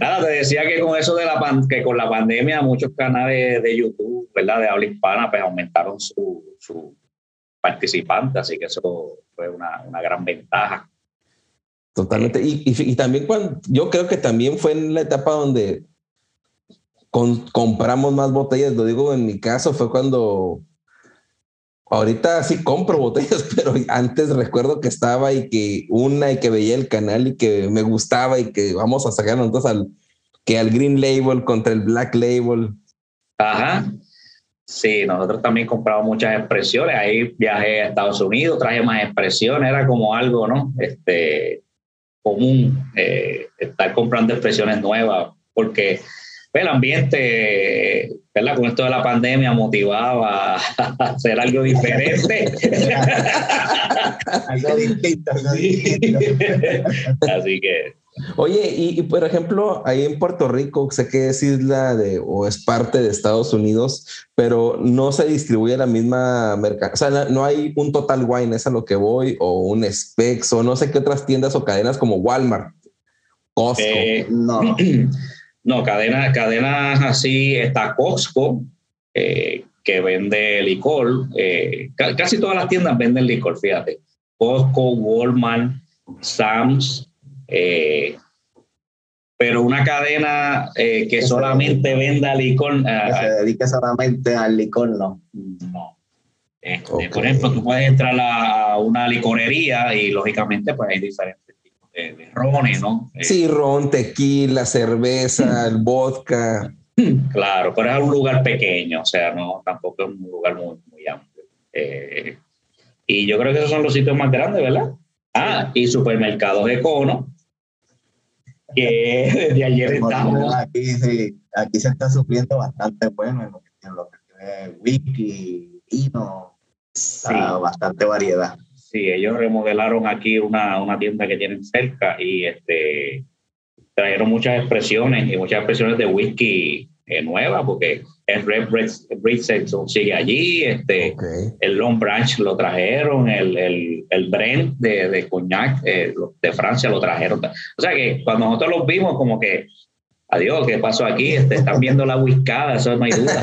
Nada, te decía que con eso de la que con la pandemia muchos canales de YouTube, ¿verdad? De habla hispana, pues aumentaron su, su participante, así que eso fue una, una gran ventaja. Totalmente. Y, y, también cuando, yo creo que también fue en la etapa donde compramos más botellas, lo digo en mi caso, fue cuando Ahorita sí compro botellas, pero antes recuerdo que estaba y que una y que veía el canal y que me gustaba y que vamos a sacar entonces al que al Green Label contra el Black Label. Ajá. Sí, nosotros también compramos muchas expresiones. Ahí viajé a Estados Unidos, traje más expresiones, era como algo, ¿no? Este común eh, estar comprando expresiones nuevas, porque el ambiente, ¿verdad? Con esto de la pandemia motivaba a hacer algo diferente. algo distinto, algo distinto. Así que. Oye, y, por ejemplo, ahí en Puerto Rico, sé que es isla de o es parte de Estados Unidos, pero no se distribuye la misma mercado. O sea, no hay un Total Wine, es a lo que voy, o un Specs, o no sé qué otras tiendas o cadenas como Walmart, Costco. Eh, no. No, cadenas cadena así, está Costco, eh, que vende licor. Eh, casi todas las tiendas venden licor, fíjate. Costco, Walmart, Sam's, eh, pero una cadena que solamente venda licor. Que se dedique solamente al licor, no. No. Este, por ejemplo, tú puedes entrar a una licorería y lógicamente pues hay diferentes de, rones, ¿no? Sí, ron, tequila, cerveza, el vodka. Claro, pero es un lugar pequeño, o sea, no, tampoco es un lugar muy, muy amplio. Eh, y yo creo que esos son los sitios más grandes, ¿verdad? Ah, y supermercados Econo, que desde ayer estamos. Aquí, sí, aquí se está sufriendo bastante bueno en lo que, en lo que tiene whisky, vino, sí. bastante variedad. Sí, ellos remodelaron aquí una, una tienda que tienen cerca y este, trajeron muchas expresiones y muchas expresiones de whisky eh, nuevas porque el Red Bridge sigue allí, este, el Long Branch lo trajeron, el, el, el Brent de, de Cognac eh, de Francia lo trajeron. O sea que cuando nosotros los vimos como que Adiós, ¿qué pasó aquí? Este, están viendo la whiscada, eso no hay duda.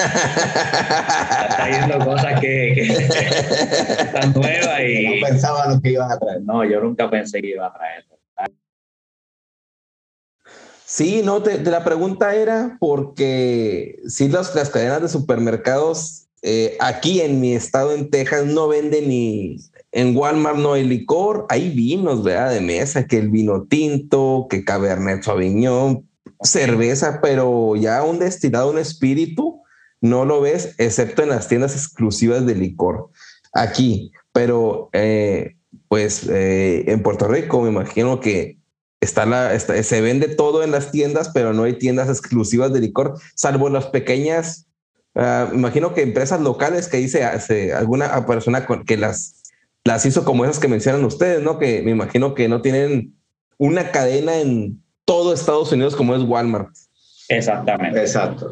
están viendo cosas que, están nuevas y... No pensaban que iban a traer. No, yo nunca pensé que iba a traer. Sí, no, te, la pregunta era porque si las, las cadenas de supermercados eh, aquí en mi estado en Texas no venden ni en Walmart no hay licor, hay vinos, ¿verdad? De mesa, que el vino tinto, que Cabernet Sauvignon, cerveza, pero ya un destilado, un espíritu, no lo ves, excepto en las tiendas exclusivas de licor aquí. Pero, eh, pues, eh, en Puerto Rico me imagino que está la, se vende todo en las tiendas, pero no hay tiendas exclusivas de licor, salvo las pequeñas, uh, imagino que empresas locales que dice alguna persona que las, las hizo como esas que mencionan ustedes, ¿no? Que me imagino que no tienen una cadena en todo Estados Unidos como es Walmart. Exactamente. Exacto.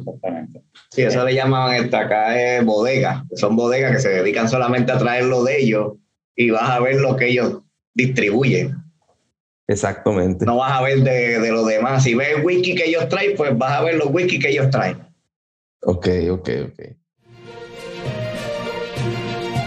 Sí, eso le llaman esta acá es bodega. Son bodegas que se dedican solamente a traer lo de ellos y vas a ver lo que ellos distribuyen. Exactamente. No vas a ver de, de los demás. Si ves el whisky que ellos traen, pues vas a ver los whisky que ellos traen. Ok, ok, ok.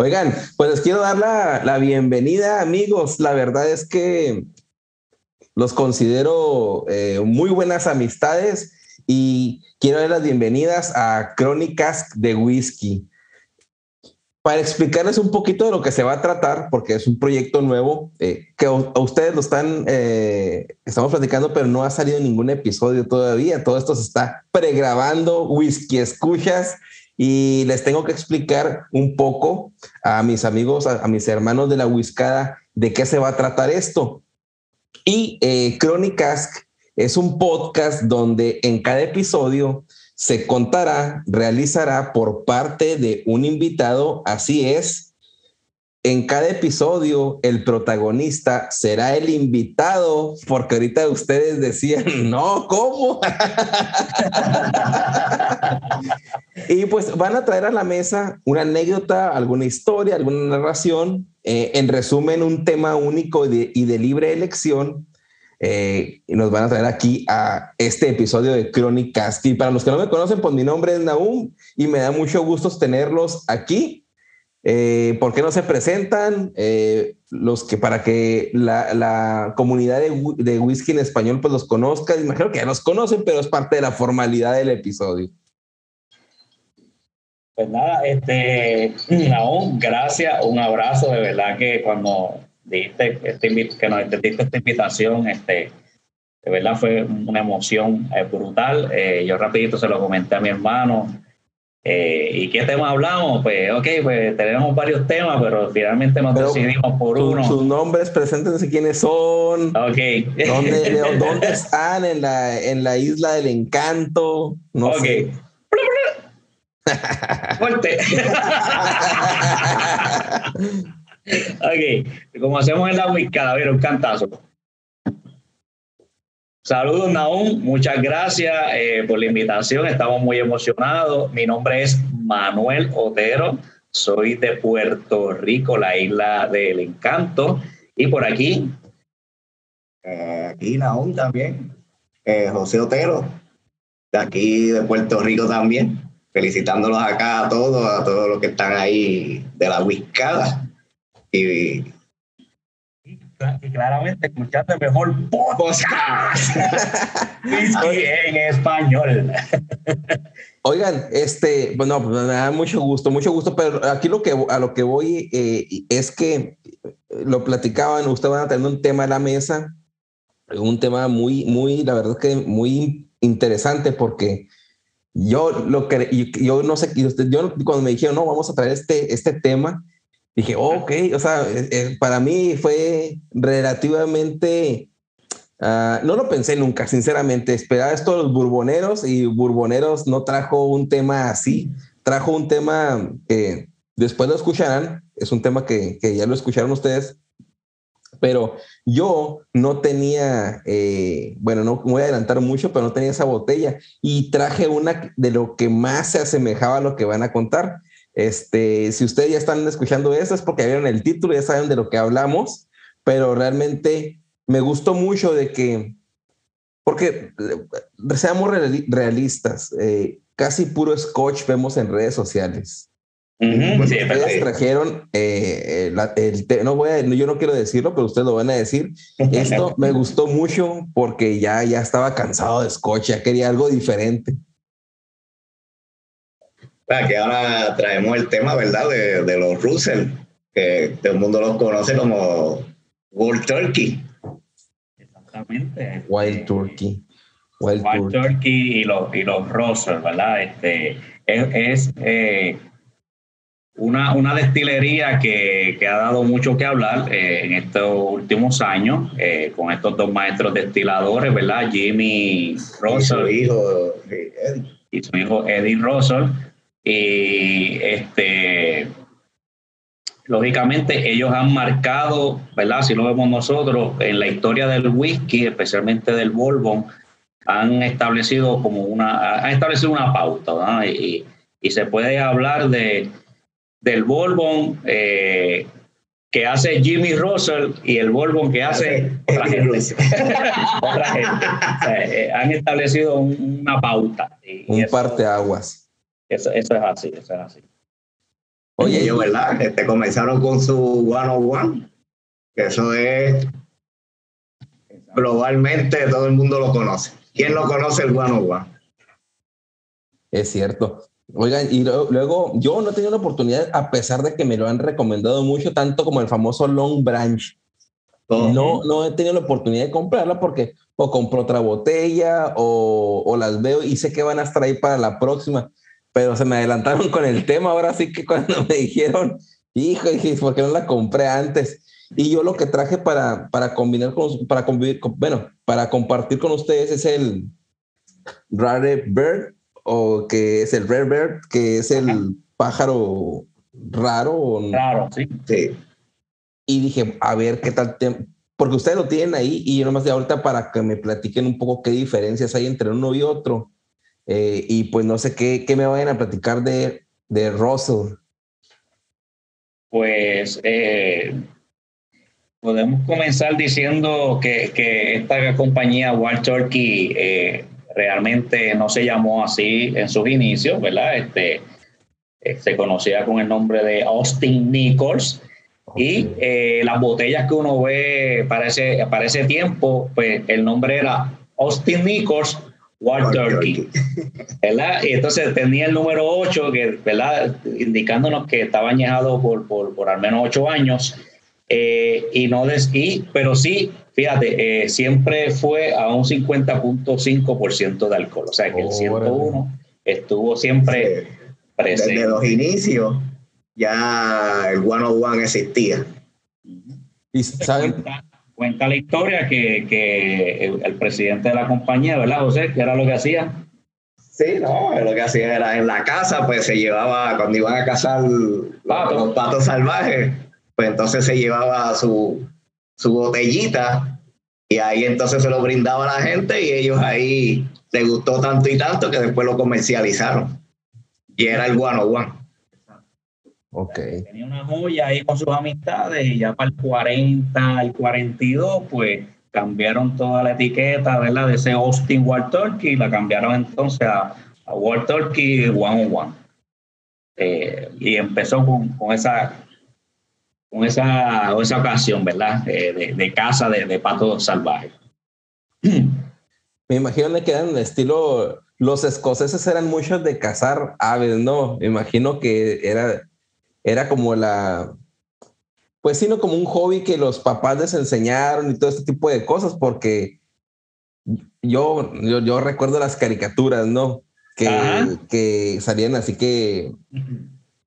Oigan, pues les quiero dar la, la bienvenida, amigos. La verdad es que los considero eh, muy buenas amistades y quiero dar las bienvenidas a Crónicas de Whisky. Para explicarles un poquito de lo que se va a tratar, porque es un proyecto nuevo, eh, que a, ustedes lo están, eh, estamos platicando, pero no ha salido ningún episodio todavía. Todo esto se está pregrabando, whisky escuchas, y les tengo que explicar un poco a mis amigos, a, mis hermanos de la Whiskada, de qué se va a tratar esto. Y eh, Crónicas es un podcast donde en cada episodio se contará, realizará por parte de un invitado, así es. En cada episodio el protagonista será el invitado, porque ahorita ustedes decían, no, ¿cómo? y pues van a traer a la mesa una anécdota, alguna historia, alguna narración, eh, en resumen, un tema único y de, libre elección. Eh, y nos van a traer aquí a este episodio de Crónicas. Y para los que no me conocen, pues mi nombre es Naum y me da mucho gusto tenerlos aquí. Eh, ¿Por qué no se presentan? los que para que la, comunidad de, de, whisky en español pues los conozca. Imagino que ya los conocen, pero es parte de la formalidad del episodio. Pues nada, este, Naum, gracias, un abrazo, de verdad que cuando dijiste este, que nos diste esta invitación, este, de verdad fue una emoción eh, brutal. Eh, yo rapidito se lo comenté a mi hermano. Eh, ¿Y qué tema hablamos? Pues, ok, pues tenemos varios temas, pero finalmente nos decidimos por uno. Sus nombres, preséntense quiénes son. Ok. ¿Dónde, dónde están? En la, en la isla del encanto. No ok. Fuerte. ok, como hacemos en la ubicada, a ver, un cantazo. Saludos, Naum. Muchas gracias eh, por la invitación. Estamos muy emocionados. Mi nombre es Manuel Otero. Soy de Puerto Rico, la isla del encanto. Y por aquí. Eh, aquí, Naum también. Eh, José Otero, de aquí de Puerto Rico también felicitándolos acá a todos, a todos los que están ahí de la Whiscada. Y, claramente escuchaste mejor podcast en español. Oigan, este, bueno, pues me da mucho gusto, mucho gusto, pero aquí lo que a lo que voy eh, es que lo platicaban, ustedes van a tener un tema a la mesa, un tema muy, muy, la verdad que muy interesante porque yo lo que yo no sé, yo cuando me dijeron, no, vamos a traer este, este tema, dije, ok, o sea, eh, eh, para mí fue relativamente, uh, no lo pensé nunca, sinceramente, esperaba esto de los burboneros y burboneros no trajo un tema así, trajo un tema que después lo escucharán, es un tema que, que ya lo escucharon ustedes, pero yo no tenía, eh, bueno, no voy a adelantar mucho, pero no tenía esa botella y traje una de lo que más se asemejaba a lo que van a contar. Este, si ustedes ya están escuchando esto es porque vieron el título, ya saben de lo que hablamos, pero realmente me gustó mucho de que, porque eh, seamos realistas, eh, casi puro scotch vemos en redes sociales. ustedes trajeron eh, el, no voy a, yo no quiero decirlo, pero ustedes lo van a decir. Esto me gustó mucho porque ya, ya estaba cansado de scotch, ya quería algo diferente. Que ahora traemos el tema, ¿verdad? De, de los Russell, que todo el mundo los conoce como World Turkey. Exactamente. Wild Turkey. Wild, Turkey. y los, y los Russell, ¿verdad? Este, es, eh, una, una destilería que, que, ha dado mucho que hablar eh, en estos últimos años eh, con estos dos maestros destiladores, ¿verdad? Jimmy Russell y su hijo Eddie, y su hijo Eddie Russell. Y este, lógicamente ellos han marcado, ¿verdad? Si lo vemos nosotros, en la historia del whisky, especialmente del bourbon, han establecido como una, han establecido una pauta, ¿verdad? Y, y se puede hablar de, del bourbon eh, que hace Jimmy Russell y el bourbon que hace otra gente. otra gente. Eh, han establecido una pauta. Y, Un parte aguas. Eso, eso es así, eso es así. Oye, ellos, ¿verdad? Este, comenzaron con su One on One, que eso es globalmente todo el mundo lo conoce. ¿Quién no conoce el One on One? Es cierto. Oigan, y luego yo no he tenido la oportunidad, a pesar de que me lo han recomendado mucho, tanto como el famoso Long Branch. No, no he tenido la oportunidad de comprarla porque o compro otra botella o, o, las veo y sé que van a estar ahí para la próxima pero se me adelantaron con el tema. Ahora sí que cuando me dijeron, hijo, dije, ¿por qué no la compré antes? Y yo lo que traje para, para combinar con, para convivir, bueno, para compartir con ustedes es el Rare Bird, o que es el Rare Bird, que es el pájaro raro. Raro, sí. sí. Y dije, a ver qué tal, porque ustedes lo tienen ahí y yo nomás de ahorita para que me platiquen un poco qué diferencias hay entre uno y otro. Eh, y pues no sé qué, qué, me vayan a platicar de, de Russell. Pues eh, podemos comenzar diciendo que, que esta compañía Wild Turkey eh, realmente no se llamó así en sus inicios, ¿verdad? Este, se conocía con el nombre de Austin Nichols. Y las botellas que uno ve para ese, para ese tiempo, pues el nombre era Austin Nichols Wild Turkey. ¿verdad? Y entonces tenía el número 8, que, ¿verdad? indicándonos que estaba añejado por, por, por al menos 8 años. Eh, y no des, y, pero sí, fíjate, eh, siempre fue a un 50.5% de alcohol. O sea que el 101 estuvo siempre presente. Desde los inicios ya el 101 existía. Y saben, cuenta la historia que, que el, presidente de la compañía, ¿verdad, José? ¿Qué era lo que hacía? Sí, no, lo que hacía era en la casa, pues se llevaba, cuando iban a cazar Pato. los patos salvajes, pues entonces se llevaba su, su botellita y ahí entonces se lo brindaba a la gente y ellos ahí les gustó tanto y tanto que después lo comercializaron. Y era el one on Okay. Tenía una joya ahí con sus amistades y ya para el 40, el 42, pues cambiaron toda la etiqueta, ¿verdad? De ese Austin Wild Turkey y la cambiaron entonces a, a Wild Turkey One on One. Eh, y empezó con, con, esa con esa, esa ocasión, ¿verdad? Eh, de, de, caza de, de patos salvajes. Me imagino que eran de estilo, los escoceses eran muchos de cazar aves, ¿no? Me imagino que era era como la, pues sino como un hobby que los papás les enseñaron y todo este tipo de cosas, porque yo, yo, yo recuerdo las caricaturas, ¿no? Que, que, salían así que,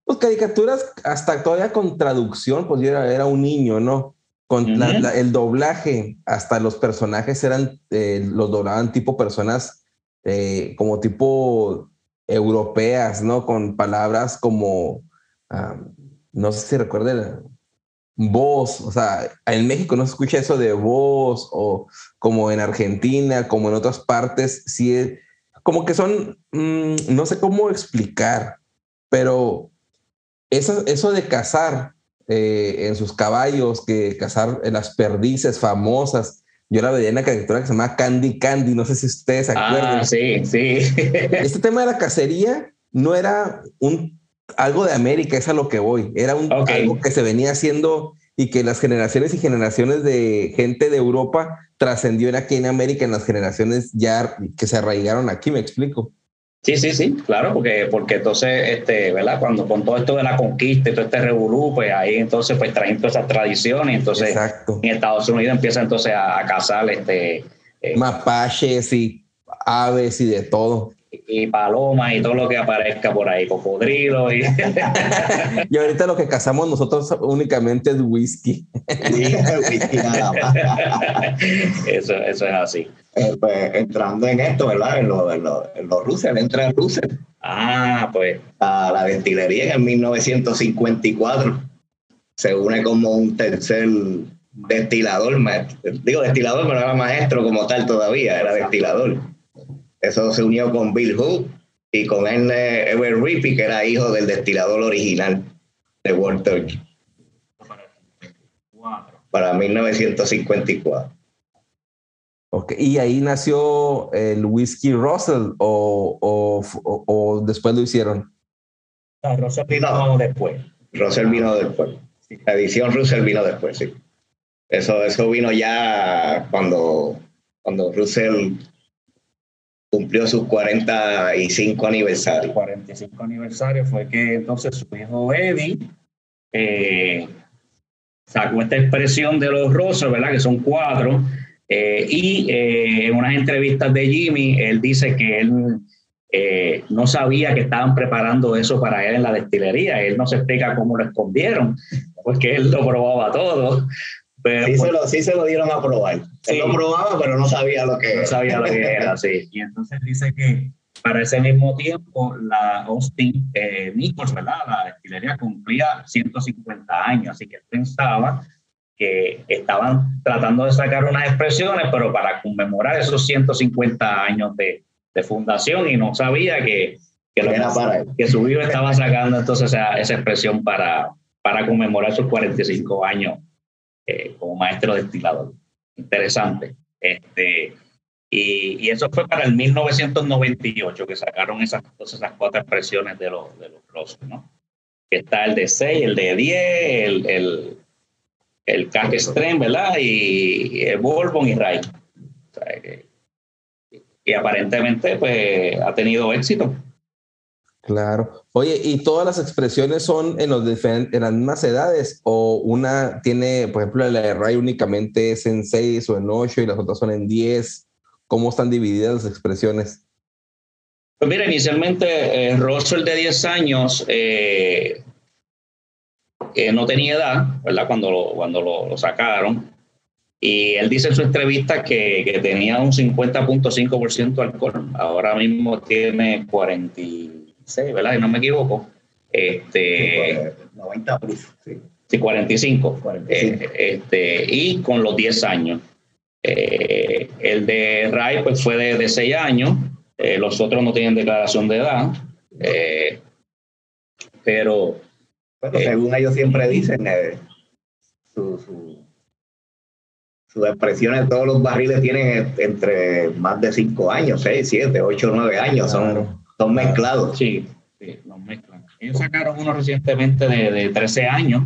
pues caricaturas hasta todavía con traducción, pues yo era, era un niño, ¿no? Con uh -huh. la, la, el doblaje, hasta los personajes eran, eh, los doblaban tipo personas eh, como tipo europeas, ¿no? Con palabras como no sé si recuerden, voz, o sea, en México no se escucha eso de voz o como en Argentina, como en otras partes, sí, es- como que son, mm, no sé cómo explicar, pero eso, eso de cazar eh, en sus caballos, que cazar en las perdices famosas, yo la veía en una caricatura que se llama Candy Candy, no sé si ustedes se acuerdan. Ah, sí, sí. Este tema de la cacería no era un algo de América, es a lo que voy. Era un, algo que se venía haciendo y que las generaciones y generaciones de gente de Europa trascendió en aquí en América, en las generaciones ya que se arraigaron aquí, me explico. Sí, sí, sí, claro, porque, porque entonces, este, ¿verdad? Cuando con todo esto de la conquista y todo este revolú, pues ahí entonces pues traen todas esas tradiciones, entonces Exacto. en Estados Unidos empieza entonces a, a cazar este eh, Mapaches y aves y de todo. Y palomas y todo lo que aparezca por ahí, cocodrilo y Y ahorita lo que cazamos nosotros únicamente es whisky. Sí, whisky nada más. eso, eso es así. Eh, pues, entrando en esto, ¿verdad? En los en lo, en lo Russell, entra Russell Ah, pues a la destilería en 1954. Se une como un tercer destilador, digo destilador, pero era maestro como tal todavía, era destilador. Eso se unió con Bill Hood y con Ernest Ever Rippey, que era hijo del destilador original de Walter para 1954. Ok, Y ahí nació el whisky Russell o, o, o- o después lo hicieron. no, Rosa vino después. Russell vino después. La edición Russell vino después, sí. Eso, eso vino ya cuando, cuando Russell cumplió sus 45 El aniversarios. 45 aniversario fue que entonces su hijo Eddie eh, sacó esta expresión de los rosas, ¿verdad? Que son cuatro. eh, y eh, en unas entrevistas de Jimmy, él dice que él eh, no sabía que estaban preparando eso para él en la destilería. Él no se explica cómo lo escondieron, porque él lo probaba todo. Pero Sí se, lo, sí se lo dieron a probar. Sí. Él lo probaba, pero no sabía lo que no sabía lo que era, sí. Y entonces dice que para ese mismo tiempo la Austin eh, Nichols, ¿verdad? La destilería cumplía 150 años, así que él pensaba que estaban tratando de sacar unas expresiones, pero para conmemorar esos 150 años de, de fundación y no sabía que, que, lo- Era para él. que su hijo estaba sacando entonces esa, esa expresión para, para conmemorar sus 45 años eh, como maestro destilador. Interesante. Este, y, y eso fue para el 1998 que sacaron esas, esas cuatro expresiones de los, de los rosas, ¿no? Está el de 6, el de 10, el, el, el Cask Strength, ¿verdad? Y, el Bourbon y que- y aparentemente, pues, ha tenido éxito. Claro. Oye, ¿y todas las expresiones son en, los en las mismas edades? ¿O una tiene, por ejemplo, la de Ray únicamente es en 6 o en 8 y las otras son en 10? ¿Cómo están divididas las expresiones? Pues mira, inicialmente eh, Russell de 10 años eh, eh, no tenía edad, ¿verdad? Cuando lo, cuando lo, sacaron. Y él dice en su entrevista que, que tenía un 50.5% de alcohol. Ahora mismo tiene 46, ¿verdad? Si no me equivoco. Este, 90 proof, sí. Sí, 45. 45. Eh, este, y con los 10 años. Eh, el de Ray pues, fue de, de 6 años. Eh, los otros no tienen declaración de edad. Eh, pero Bueno, Eh. según ellos siempre dicen, eh, su, su- sus expresiones, todos los barriles tienen entre más de 5 años, 6, 7, 8, 9 años, Claro. son mezclados. sí, sí, los mezclan. Ellos sacaron uno recientemente de, de 13 años.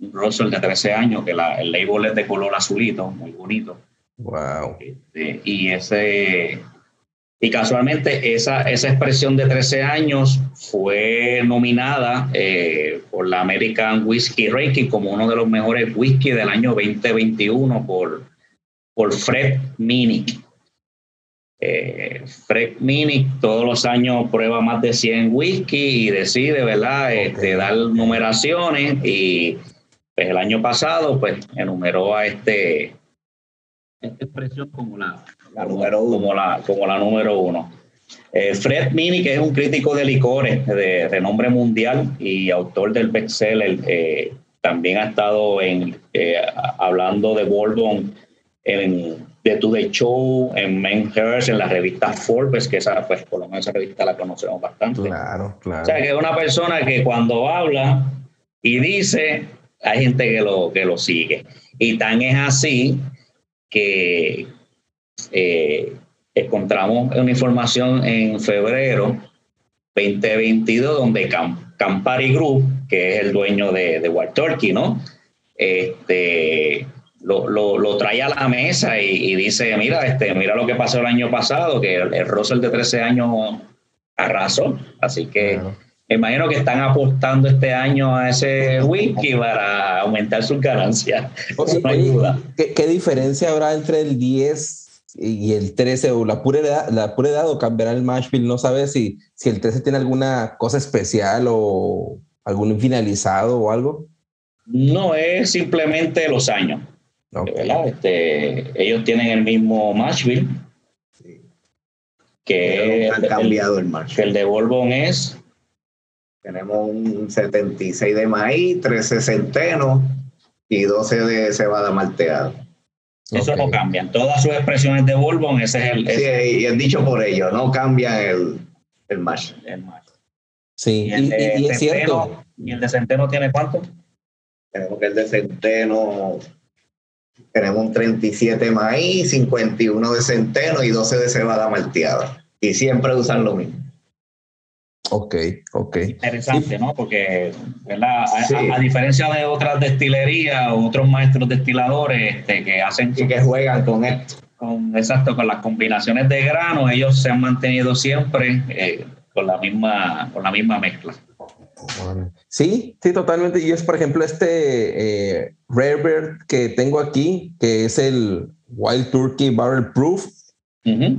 Un Russell de 13 años, que la- el label es de color azulito, muy bonito. Wow. Este, y ese y casualmente esa, esa expresión de 13 años fue nominada eh, por la American Whiskey Ranking como uno de los mejores whisky del año 2021 por, por Fred Minnick. Eh, Fred Minnick todos los años prueba más de 100 whisky y decide, ¿verdad?, este, dar numeraciones y pues, el año pasado pues enumeró a este esta expresión como la, La número uno. como la, como la número uno. Eh, Fred Mini, que es un crítico de licores de renombre mundial y autor del bestseller, eh, también ha estado en, eh, hablando de Bourbon en The Today Show, en Men Hearst, en la revista Forbes, que esa, pues, por lo menos esa revista la conocemos bastante. Claro, claro. O sea, que es una persona que cuando habla y dice, hay gente que lo, que lo sigue. Y tan es así que eh, encontramos una información en febrero 2022 donde Campari Group, que es el dueño de, de Wild Turkey, ¿no? Este, lo, lo, trae a la mesa y, dice, mira, este, mira lo que pasó el año pasado, que el, Russell de 13 años arrasó. Así que me imagino que están apostando este año a ese whisky para aumentar sus ganancias. ¿qué, ¿qué, diferencia habrá entre el 10 y el 13 o la pura edad, la pura edad o cambiará el Mashville? No sabes si, si el 13 tiene alguna cosa especial o algún finalizado o algo. No, es simplemente los años. Este, ellos tienen el mismo Mashville. Que han cambiado el, el de Bourbon es. Tenemos un 76 de maíz, 13 centeno y 12 de cebada malteada. Eso no cambian. Todas sus expresiones de Bourbon, ese es el. Sí, y es dicho por ellos, no cambian el, el mash. El mash. Sí, y, es cierto. ¿Y el de centeno tiene cuánto? Tenemos que el de centeno tenemos un 37 maíz, 51 de centeno y 12 de cebada malteada. Y siempre usan lo mismo. Ok, ok. Interesante, ¿no? Porque, ¿verdad? A, diferencia de otras destilerías o otros maestros destiladores este, que hacen... Y que juegan con esto. Con, exacto, con las combinaciones de grano, ellos se han mantenido siempre eh, con, la misma, con la misma mezcla. Sí, sí, totalmente. Y es, por ejemplo, este eh, Rare Bird que tengo aquí, que es el Wild Turkey Barrel Proof.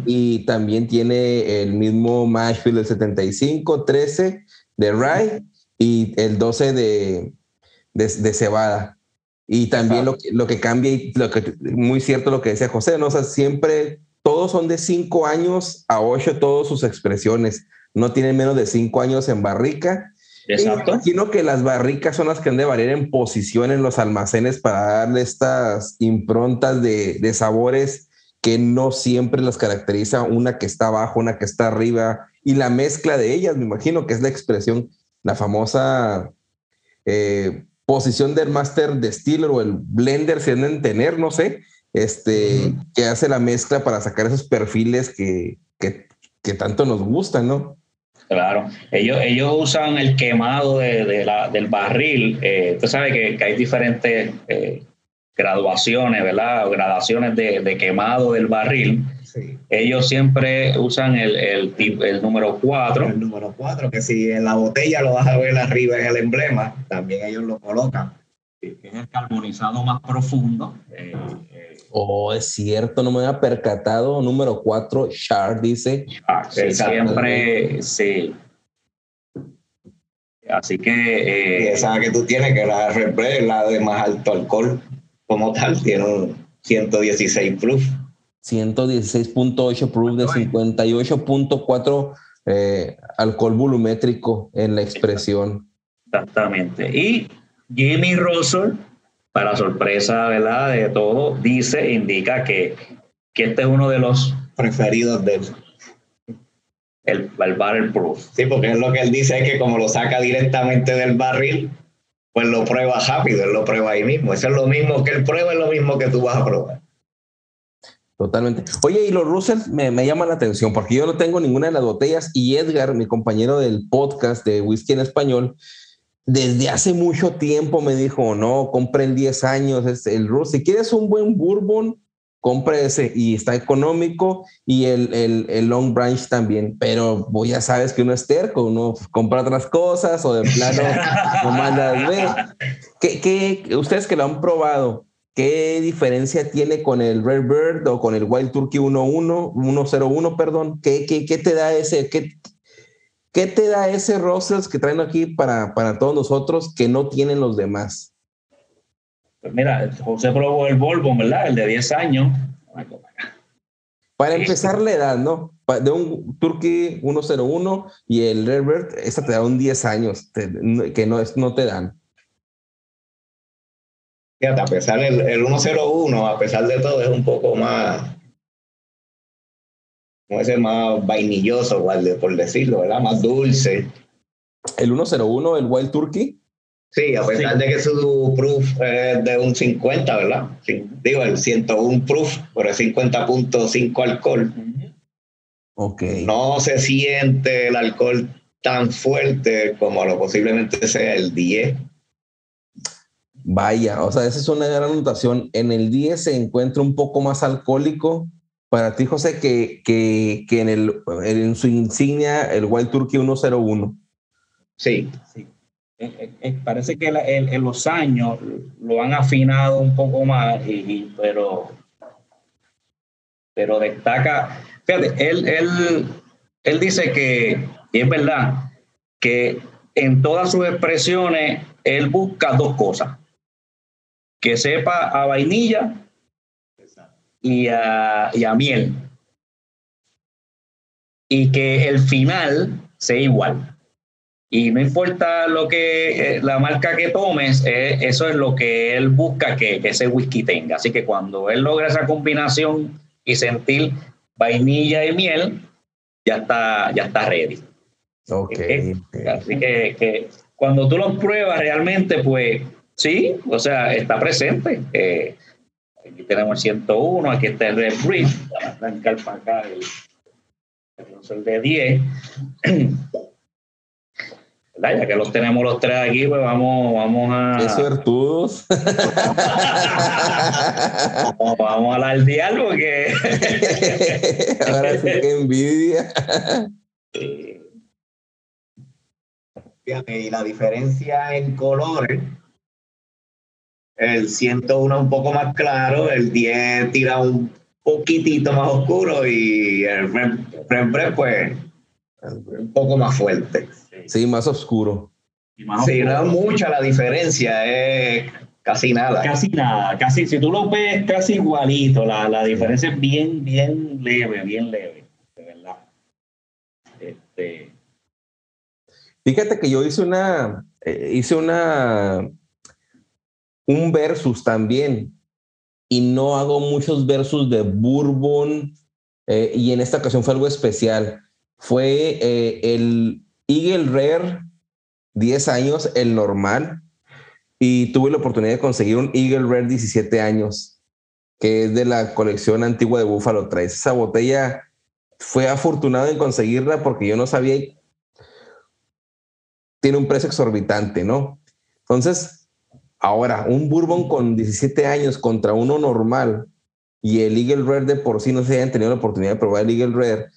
Y también tiene el mismo Mashfield del 75, 13 de Rye y el 12 de, de, cebada. Y también lo, lo, que cambia, y lo que muy cierto lo que decía José, ¿no? O sea, siempre todos son de 5 años a 8, todas sus expresiones. No tienen menos de 5 años en barrica Exacto. Imagino que las barricas son las que han de variar en posición en los almacenes para darle estas improntas de, de sabores que no siempre las caracteriza una que está abajo, una que está arriba y la mezcla de ellas, me imagino que es la expresión, la famosa eh, posición del master distiller o el blender, si deben tener, no sé, este, que hace la mezcla para sacar esos perfiles que, que, que tanto nos gustan, ¿no? Claro, ellos, ellos usan el quemado de, la, del barril. Eh, tú sabes que, hay diferentes eh, graduaciones, ¿verdad? O gradaciones de, quemado del barril. Ellos siempre usan el, el, el número 4. El número 4, que si en la botella lo vas a ver arriba en el emblema, también ellos lo colocan. Es el carbonizado más profundo. Eh, Oh, es cierto, no me había percatado. Número 4, Shard dice. siempre, sí. Así que. Eh, esa que tú tienes, que la Red la de más alto alcohol, como tal, tiene un 116 proof. 116.8 proof de 58.4 eh, alcohol volumétrico en la expresión. Exactamente. Y Jimmy Russell para sorpresa ¿verdad? de todo, dice, indica que, que este es uno de los preferidos de el, el barrel proof. Sí, porque es lo que él dice es que como lo saca directamente del barril, pues lo prueba rápido, él lo prueba ahí mismo. Eso es lo mismo que él prueba, es lo mismo que tú vas a probar. Totalmente. Oye, y los Russell me, me llaman la atención porque yo no tengo ninguna de las botellas y Edgar, mi compañero del podcast de Whisky en Español, desde hace mucho tiempo me dijo, no, compre el 10 años, es el Rus. Si quieres un buen bourbon, compre ese y está económico y el, el, el Long Branch también. Pero vos ya sabes que uno es terco, uno compra otras cosas o de plano no manda ver. ¿Qué, ¿Qué, ustedes que lo han probado, ¿qué diferencia tiene con el Red Bird o con el Wild Turkey 11, 101, perdón? ¿Qué, qué, qué te da ese? ¿Qué, ¿Qué te da ese Russell que traen aquí para, para todos nosotros que no tienen los demás? Pues mira, José probó el Volvo, ¿verdad? El de 10 años. Para empezar la edad, ¿no? De un Turkey 101 y el Revert, esta te da un 10 años, te- que no, no te dan. Fíjate, a pesar del el 101, a pesar de todo, es un poco más, como ese más vainilloso, por decirlo, ¿verdad? Más dulce. El 101, el Wild Turkey, Sí, a pesar de que su proof es de un 50, ¿verdad? Sí, digo, el 101 proof, pero es 50.5 alcohol. ok. No se siente el alcohol tan fuerte como lo posiblemente sea el 10. Vaya, o sea, esa es una gran anotación. En el 10 se encuentra un poco más alcohólico. Para ti, José, que, que, que en, el, en su insignia, el Wild Turkey 101. Sí, Sí. Eh, eh, eh, parece que la- en, en los años lo han afinado un poco más, y, y- pero, pero destaca. Fíjate, él, él, él dice que, y es verdad, que en todas sus expresiones él busca dos cosas: que sepa a vainilla y a, y a miel, y que el final sea igual. Y no importa lo que eh, la marca que tomes, eh, eso es lo que él busca que, que ese whisky tenga. Así que cuando él logra esa combinación y sentir vainilla y miel, ya está, ya está ready. Ok. Eh, Así que, que cuando tú lo pruebas realmente, pues sí, o sea, está presente. Eh, aquí tenemos el 101, aquí está el Red Bridge, vamos a arrancar para acá el, el de 10. ¿Verdad? Ya que los tenemos los tres aquí, pues vamos, vamos a. Qué suertudos. Vamos, vamos a alardear porque. Ahora sí que envidia. Fíjate, y la diferencia en colores, el 101 es un poco más claro, el 10 tira un poquitito más oscuro y el Bread, pues, un poco más fuerte. Sí, más oscuro. y más Sí, no oscuro. es mucha la diferencia, es casi nada. Casi nada, casi, si tú lo ves casi igualito, la, la diferencia es bien, bien leve, bien leve, de verdad. Este, Fíjate que yo hice una, eh, hice una, un versus también, y no hago muchos versus de Bourbon, eh, y en esta ocasión fue algo especial. Fue eh, el Eagle Rare 10 años, el normal, y tuve la oportunidad de conseguir un Eagle Rare 17 años, que es de la colección antigua de Buffalo Trace. Esa botella fue afortunado en conseguirla porque yo no sabía tiene un precio exorbitante, ¿no? Entonces, ahora, un Bourbon con 17 años contra uno normal y el Eagle Rare de por sí no se hayan tenido la oportunidad de probar el Eagle Rare,